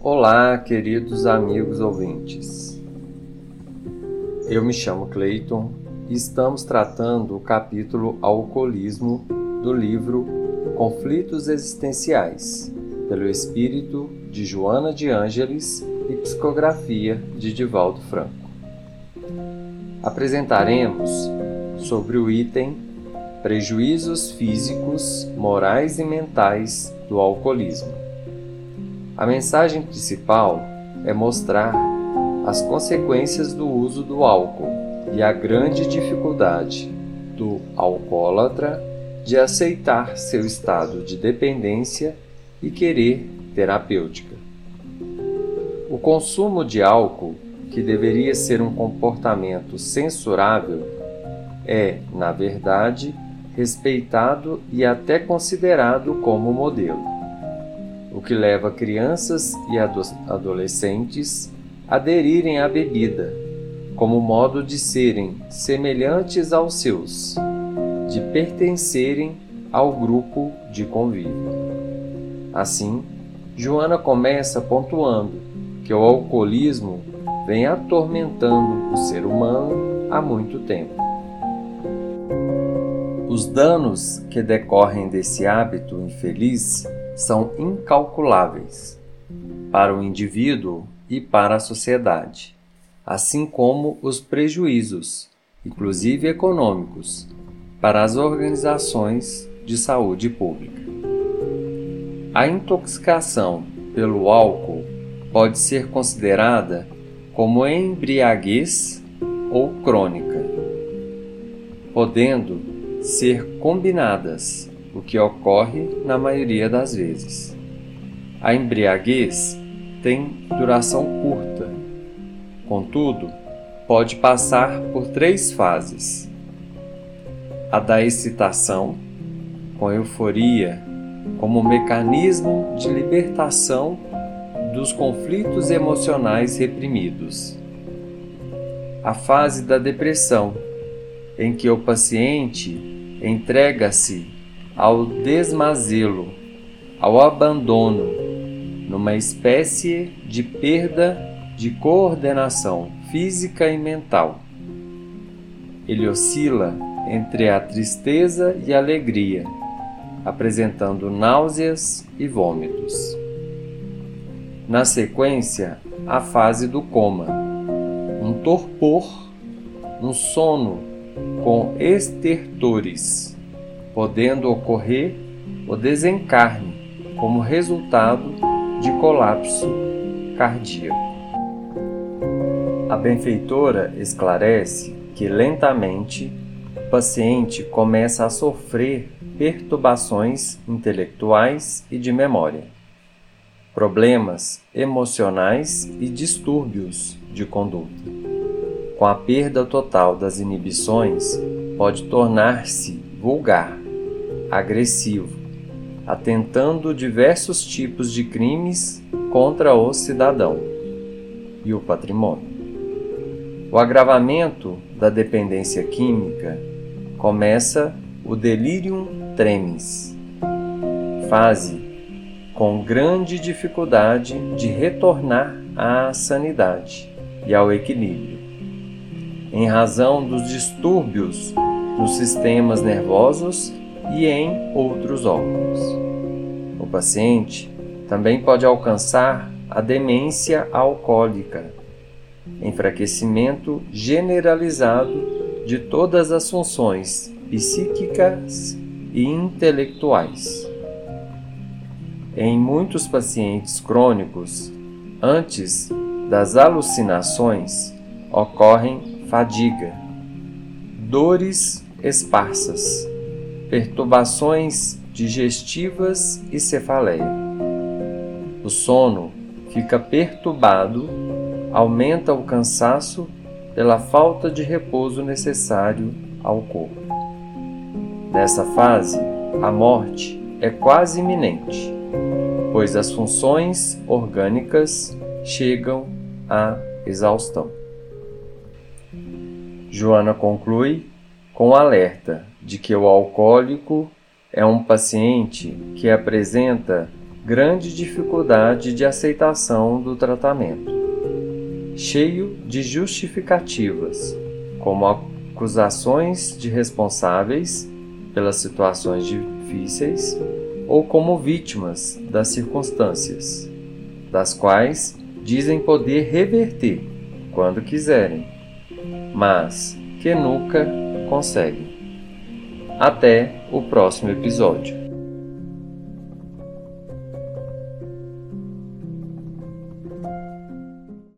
Olá, queridos amigos ouvintes. Eu me chamo Clayton e estamos tratando o capítulo Alcoolismo do livro Conflitos Existenciais, pelo espírito de Joana de Ângeles e psicografia de Divaldo Franco. Apresentaremos sobre o item Prejuízos físicos, morais e mentais do alcoolismo. A mensagem principal é mostrar as consequências do uso do álcool e a grande dificuldade do alcoólatra de aceitar seu estado de dependência e querer terapêutica. O consumo de álcool, que deveria ser um comportamento censurável, é, na verdade, respeitado e até considerado como modelo o que leva crianças e adolescentes a aderirem à bebida, como modo de serem semelhantes aos seus, de pertencerem ao grupo de convívio. Assim, Joana começa pontuando que o alcoolismo vem atormentando o ser humano há muito tempo. Os danos que decorrem desse hábito infeliz são incalculáveis para o indivíduo e para a sociedade, assim como os prejuízos, inclusive econômicos, para as organizações de saúde pública. A intoxicação pelo álcool pode ser considerada como embriaguez ou crônica, podendo ser combinadas o que ocorre na maioria das vezes. A embriaguez tem duração curta, contudo, pode passar por três fases: a da excitação, com euforia como mecanismo de libertação dos conflitos emocionais reprimidos. A fase da depressão, em que o paciente entrega-se ao desmazelo, ao abandono, numa espécie de perda de coordenação física e mental. Ele oscila entre a tristeza e a alegria, apresentando náuseas e vômitos. Na sequência, a fase do coma, um torpor, um sono com estertores podendo ocorrer o desencarne como resultado de colapso cardíaco. A benfeitora esclarece que lentamente o paciente começa a sofrer perturbações intelectuais e de memória, problemas emocionais e distúrbios de conduta. Com a perda total das inibições, pode tornar-se vulgar, agressivo, atentando diversos tipos de crimes contra o cidadão e o patrimônio. O agravamento da dependência química começa o delirium tremens, fase com grande dificuldade de retornar à sanidade e ao equilíbrio, em razão dos distúrbios nos sistemas nervosos e em outros órgãos. O paciente também pode alcançar a demência alcoólica, enfraquecimento generalizado de todas as funções psíquicas e intelectuais. Em muitos pacientes crônicos, antes das alucinações, ocorrem fadiga, dores esparsas, perturbações digestivas e cefaleia. O sono fica perturbado, aumenta o cansaço pela falta de repouso necessário ao corpo. Nessa fase, a morte é quase iminente, pois as funções orgânicas chegam à exaustão. Joana conclui com alerta de que o alcoólico é um paciente que apresenta grande dificuldade de aceitação do tratamento, cheio de justificativas, como acusações de responsáveis pelas situações difíceis ou como vítimas das circunstâncias, das quais dizem poder reverter quando quiserem, mas que nunca conseguem. Até o próximo episódio.